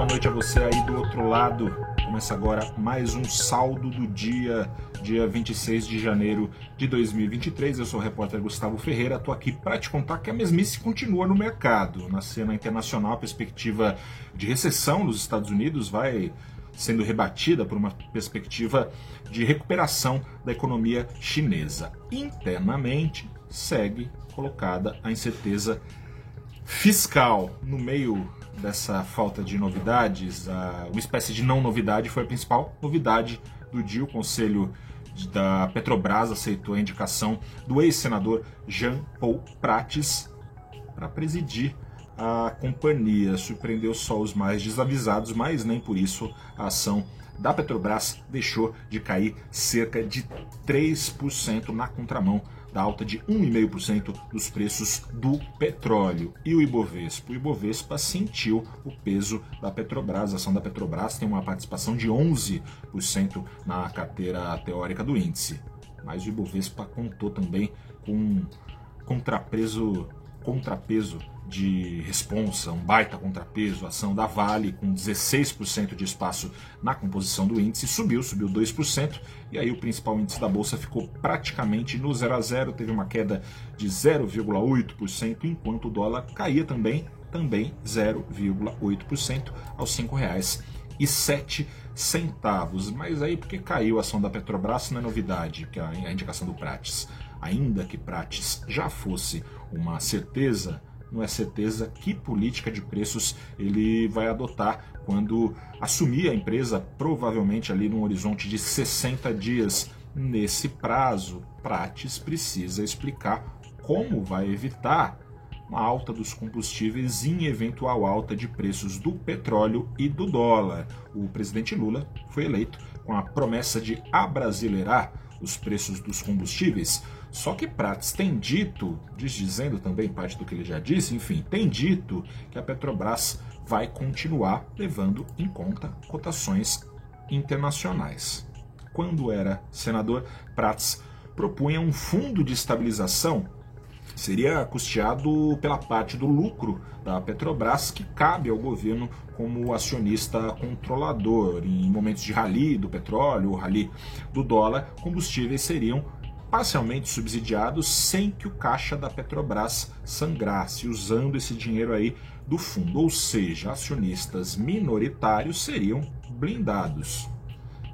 boa noite a você aí do outro lado. Começa agora mais um saldo do dia, dia 26 de janeiro de 2023. Eu sou o repórter Gustavo Ferreira, estou aqui para te contar que a mesmice continua no mercado. Na cena internacional, a perspectiva de recessão nos Estados Unidos vai sendo rebatida por uma perspectiva de recuperação da economia chinesa. Internamente, segue colocada a incerteza fiscal no meio dessa falta de novidades, uma espécie de não novidade foi a principal novidade do dia. O Conselho da Petrobras aceitou a indicação do ex-senador Jean Paul Prates para presidir a companhia. Surpreendeu só os mais desavisados, mas nem por isso a ação da Petrobras deixou de cair cerca de 3% na contramão da alta de 1,5% dos preços do petróleo. E o Ibovespa? O Ibovespa sentiu o peso da Petrobras. A ação da Petrobras tem uma participação de 11% na carteira teórica do índice. Mas o Ibovespa contou também com um contrapeso, contrapeso de responsa, um baita contrapeso, a ação da Vale com 16% de espaço na composição do índice, subiu, subiu 2%, e aí o principal índice da bolsa ficou praticamente no 0 a 0, teve uma queda de 0,8%, enquanto o dólar caía também, também 0,8% aos R$ 5,07 centavos. Mas aí porque caiu a ação da Petrobras não é novidade, que é a indicação do Prates. Ainda que Prates já fosse uma certeza não é certeza que política de preços ele vai adotar quando assumir a empresa, provavelmente ali num horizonte de 60 dias. Nesse prazo, Prates precisa explicar como vai evitar uma alta dos combustíveis em eventual alta de preços do petróleo e do dólar. O presidente Lula foi eleito com a promessa de abrasileirar os preços dos combustíveis. Só que Prates tem dito, dizendo também parte do que ele já disse, enfim, tem dito que a Petrobras vai continuar levando em conta cotações internacionais. Quando era senador, Prates propunha um fundo de estabilização seria custeado pela parte do lucro da Petrobras que cabe ao governo como acionista controlador. Em momentos de rally do petróleo, rally do dólar, combustíveis seriam parcialmente subsidiados sem que o caixa da Petrobras sangrasse, usando esse dinheiro aí do fundo, ou seja, acionistas minoritários seriam blindados.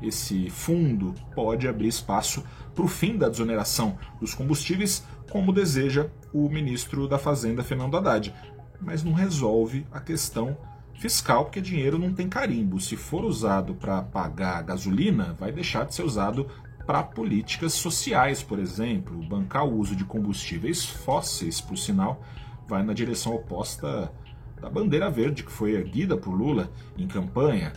Esse fundo pode abrir espaço para o fim da desoneração dos combustíveis, como deseja o ministro da Fazenda, Fernando Haddad, mas não resolve a questão fiscal, porque dinheiro não tem carimbo. Se for usado para pagar gasolina, vai deixar de ser usado para políticas sociais, por exemplo. Bancar o uso de combustíveis fósseis, por sinal, vai na direção oposta da bandeira verde que foi erguida por Lula em campanha.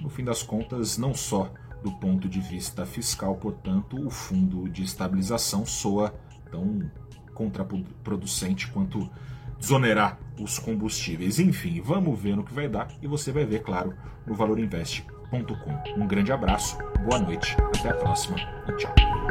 No fim das contas, não só do ponto de vista fiscal, portanto, o fundo de estabilização soa tão contraproducente quanto desonerar os combustíveis. Enfim, vamos ver no que vai dar e você vai ver, claro, no valorinvest.com. Um grande abraço, boa noite, até a próxima e tchau.